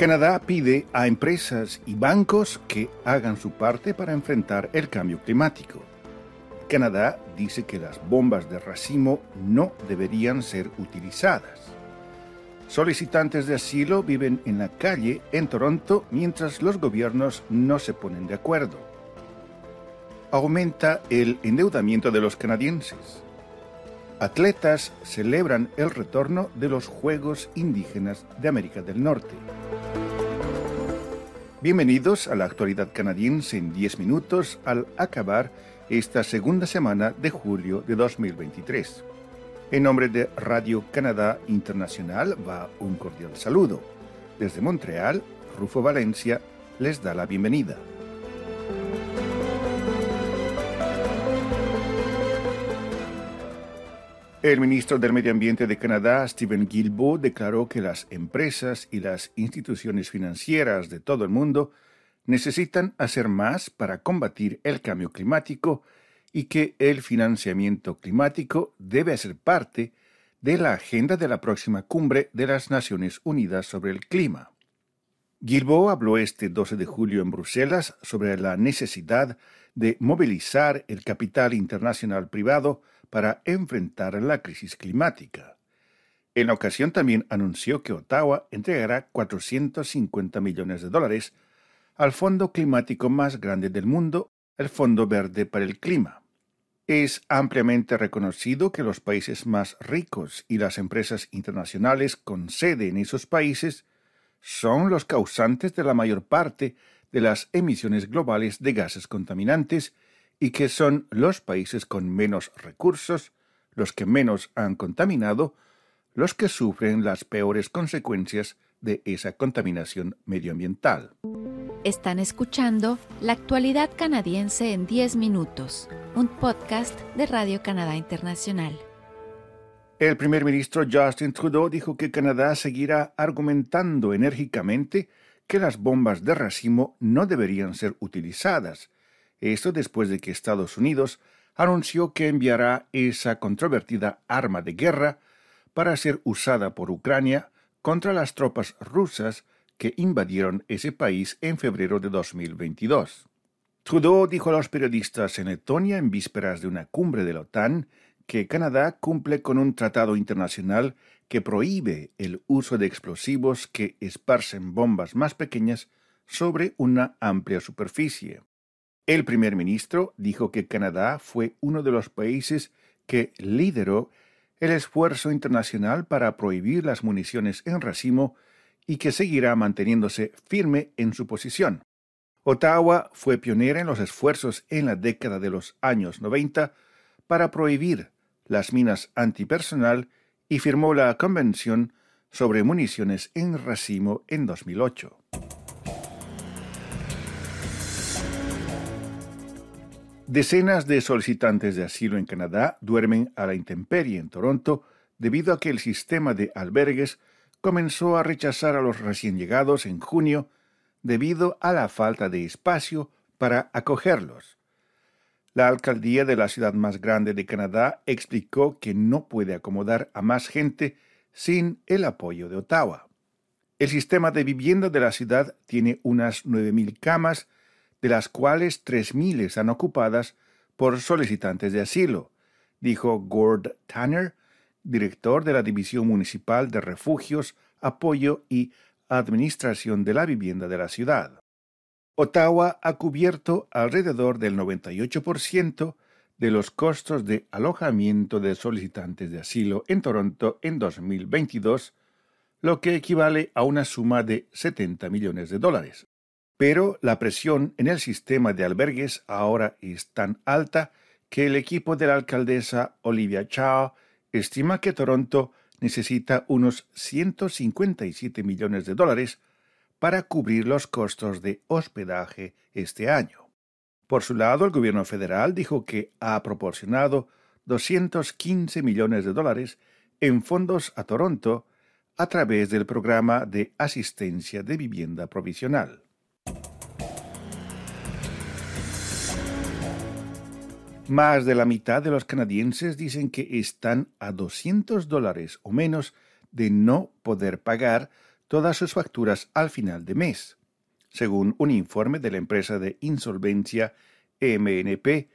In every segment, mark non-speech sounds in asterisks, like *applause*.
Canadá pide a empresas y bancos que hagan su parte para enfrentar el cambio climático. Canadá dice que las bombas de racimo no deberían ser utilizadas. Solicitantes de asilo viven en la calle en Toronto mientras los gobiernos no se ponen de acuerdo. Aumenta el endeudamiento de los canadienses. Atletas celebran el retorno de los Juegos Indígenas de América del Norte. Bienvenidos a la actualidad canadiense en 10 minutos al acabar esta segunda semana de julio de 2023. En nombre de Radio Canadá Internacional va un cordial saludo. Desde Montreal, Rufo Valencia les da la bienvenida. El ministro del Medio Ambiente de Canadá, Stephen Guilbeault, declaró que las empresas y las instituciones financieras de todo el mundo necesitan hacer más para combatir el cambio climático y que el financiamiento climático debe ser parte de la agenda de la próxima cumbre de las Naciones Unidas sobre el clima. Guilbeault habló este 12 de julio en Bruselas sobre la necesidad de movilizar el capital internacional privado para enfrentar la crisis climática. En la ocasión también anunció que Ottawa entregará 450 millones de dólares al fondo climático más grande del mundo, el Fondo Verde para el Clima. Es ampliamente reconocido que los países más ricos y las empresas internacionales con sede en esos países son los causantes de la mayor parte de las emisiones globales de gases contaminantes y que son los países con menos recursos, los que menos han contaminado, los que sufren las peores consecuencias de esa contaminación medioambiental. Están escuchando La actualidad canadiense en 10 minutos, un podcast de Radio Canadá Internacional. El primer ministro Justin Trudeau dijo que Canadá seguirá argumentando enérgicamente que las bombas de racimo no deberían ser utilizadas. Esto después de que Estados Unidos anunció que enviará esa controvertida arma de guerra para ser usada por Ucrania contra las tropas rusas que invadieron ese país en febrero de 2022. Trudeau dijo a los periodistas en Letonia en vísperas de una cumbre de la OTAN que Canadá cumple con un tratado internacional que prohíbe el uso de explosivos que esparcen bombas más pequeñas sobre una amplia superficie. El primer ministro dijo que Canadá fue uno de los países que lideró el esfuerzo internacional para prohibir las municiones en racimo y que seguirá manteniéndose firme en su posición. Ottawa fue pionera en los esfuerzos en la década de los años 90 para prohibir las minas antipersonal y firmó la Convención sobre municiones en racimo en 2008. Decenas de solicitantes de asilo en Canadá duermen a la intemperie en Toronto debido a que el sistema de albergues comenzó a rechazar a los recién llegados en junio debido a la falta de espacio para acogerlos. La alcaldía de la ciudad más grande de Canadá explicó que no puede acomodar a más gente sin el apoyo de Ottawa. El sistema de vivienda de la ciudad tiene unas 9.000 camas de las cuales tres mil están ocupadas por solicitantes de asilo, dijo Gord Tanner, director de la División Municipal de Refugios, Apoyo y Administración de la Vivienda de la ciudad. Ottawa ha cubierto alrededor del 98% de los costos de alojamiento de solicitantes de asilo en Toronto en 2022, lo que equivale a una suma de 70 millones de dólares. Pero la presión en el sistema de albergues ahora es tan alta que el equipo de la alcaldesa Olivia Chow estima que Toronto necesita unos 157 millones de dólares para cubrir los costos de hospedaje este año. Por su lado, el gobierno federal dijo que ha proporcionado 215 millones de dólares en fondos a Toronto a través del programa de asistencia de vivienda provisional. Más de la mitad de los canadienses dicen que están a 200 dólares o menos de no poder pagar todas sus facturas al final de mes, según un informe de la empresa de insolvencia MNP,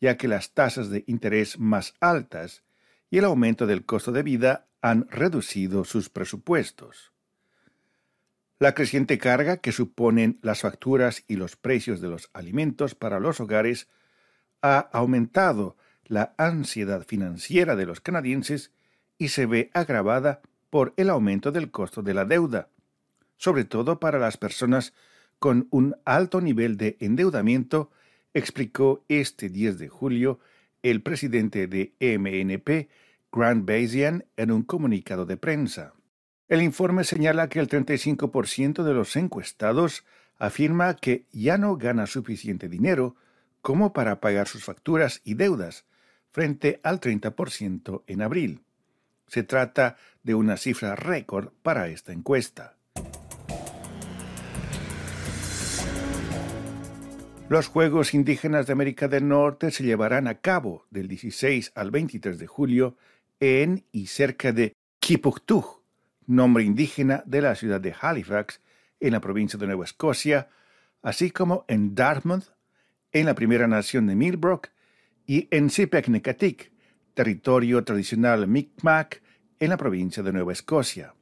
ya que las tasas de interés más altas y el aumento del costo de vida han reducido sus presupuestos. La creciente carga que suponen las facturas y los precios de los alimentos para los hogares ha aumentado la ansiedad financiera de los canadienses y se ve agravada por el aumento del costo de la deuda, sobre todo para las personas con un alto nivel de endeudamiento, explicó este 10 de julio el presidente de MNP, Grant Bayesian, en un comunicado de prensa. El informe señala que el 35% de los encuestados afirma que ya no gana suficiente dinero como para pagar sus facturas y deudas, frente al 30% en abril. Se trata de una cifra récord para esta encuesta. Los Juegos Indígenas de América del Norte se llevarán a cabo del 16 al 23 de julio en y cerca de Kipuktuk, nombre indígena de la ciudad de Halifax, en la provincia de Nueva Escocia, así como en Dartmouth, en la primera nación de Millbrook, y en Sipeknekatik, territorio tradicional Mi'kmaq en la provincia de Nueva Escocia.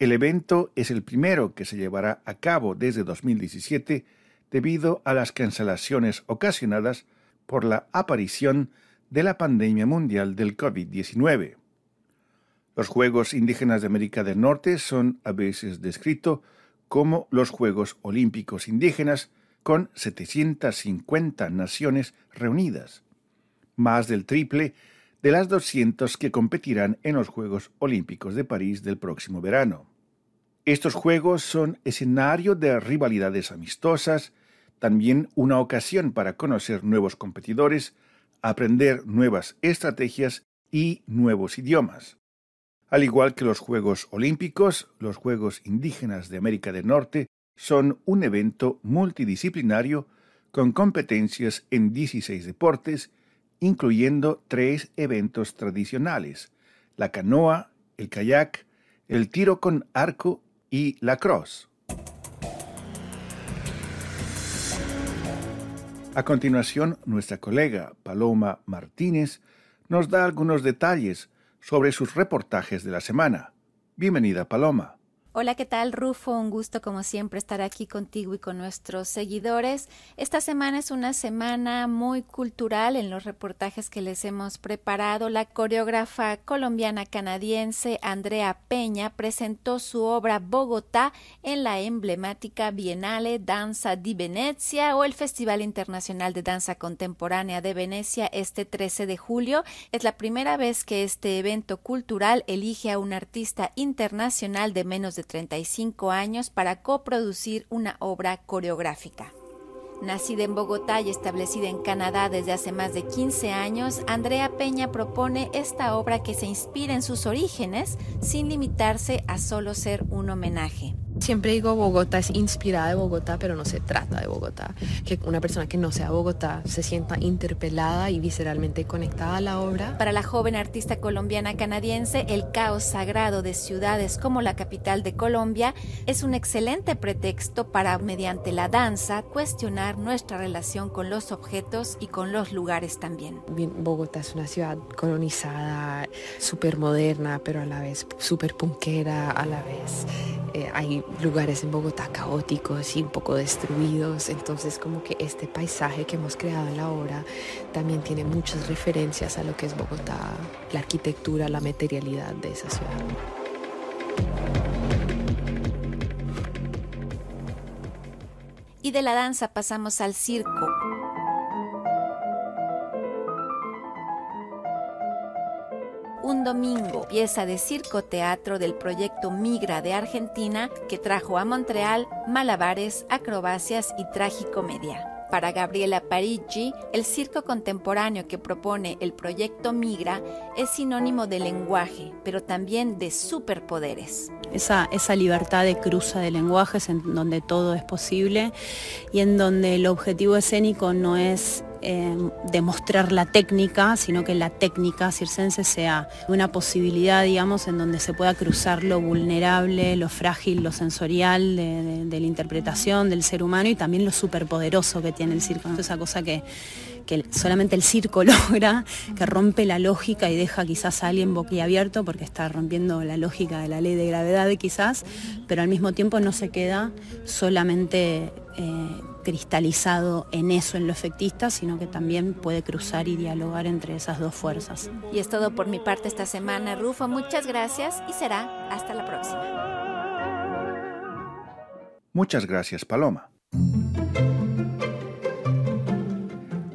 El evento es el primero que se llevará a cabo desde 2017 debido a las cancelaciones ocasionadas por la aparición de la pandemia mundial del COVID-19. Los Juegos Indígenas de América del Norte son a veces descritos como los Juegos Olímpicos Indígenas, con 750 naciones reunidas, más del triple de las 200 que competirán en los Juegos Olímpicos de París del próximo verano. Estos Juegos son escenario de rivalidades amistosas, también una ocasión para conocer nuevos competidores, aprender nuevas estrategias y nuevos idiomas. Al igual que los Juegos Olímpicos, los Juegos Indígenas de América del Norte son un evento multidisciplinario con competencias en 16 deportes, incluyendo tres eventos tradicionales, la canoa, el kayak, el tiro con arco y la cross. A continuación, nuestra colega Paloma Martínez nos da algunos detalles sobre sus reportajes de la semana. Bienvenida, Paloma. Hola, ¿qué tal, Rufo? Un gusto, como siempre, estar aquí contigo y con nuestros seguidores. Esta semana es una semana muy cultural en los reportajes que les hemos preparado. La coreógrafa colombiana canadiense Andrea Peña presentó su obra Bogotá en la emblemática Bienale Danza di Venezia o el Festival Internacional de Danza Contemporánea de Venecia este 13 de julio. Es la primera vez que este evento cultural elige a un artista internacional de menos de 35 años para coproducir una obra coreográfica. Nacida en Bogotá y establecida en Canadá desde hace más de 15 años, Andrea Peña propone esta obra que se inspira en sus orígenes sin limitarse a solo ser un homenaje. Siempre digo Bogotá es inspirada de Bogotá, pero no se trata de Bogotá. Que una persona que no sea Bogotá se sienta interpelada y visceralmente conectada a la obra. Para la joven artista colombiana canadiense, el caos sagrado de ciudades como la capital de Colombia es un excelente pretexto para, mediante la danza, cuestionar nuestra relación con los objetos y con los lugares también. Bogotá es una ciudad colonizada, súper moderna, pero a la vez súper punkera, a la vez eh, hay lugares en Bogotá caóticos y un poco destruidos, entonces como que este paisaje que hemos creado en la obra también tiene muchas referencias a lo que es Bogotá, la arquitectura, la materialidad de esa ciudad. Y de la danza pasamos al circo. Domingo, pieza de circo teatro del proyecto Migra de Argentina que trajo a Montreal malabares, acrobacias y tragicomedia. Para Gabriela Parigi, el circo contemporáneo que propone el proyecto Migra es sinónimo de lenguaje, pero también de superpoderes. Esa, esa libertad de cruza de lenguajes en donde todo es posible y en donde el objetivo escénico no es eh, demostrar la técnica, sino que la técnica circense sea una posibilidad, digamos, en donde se pueda cruzar lo vulnerable, lo frágil, lo sensorial de, de la interpretación del ser humano y también lo superpoderoso que tiene el circo. Esa cosa que que solamente el circo *laughs* logra, que rompe la lógica y deja quizás a alguien boquiabierto porque está rompiendo la lógica de la ley de gravedad quizás, pero al mismo tiempo no se queda solamente eh, cristalizado en eso, en lo efectista, sino que también puede cruzar y dialogar entre esas dos fuerzas. Y es todo por mi parte esta semana, Rufo. Muchas gracias y será hasta la próxima. Muchas gracias, Paloma.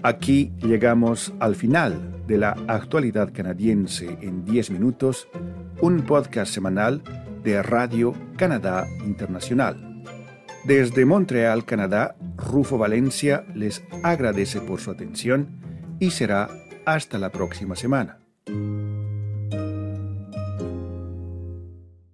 Aquí llegamos al final de la actualidad canadiense en 10 minutos, un podcast semanal de Radio Canadá Internacional. Desde Montreal, Canadá, Rufo Valencia les agradece por su atención y será hasta la próxima semana.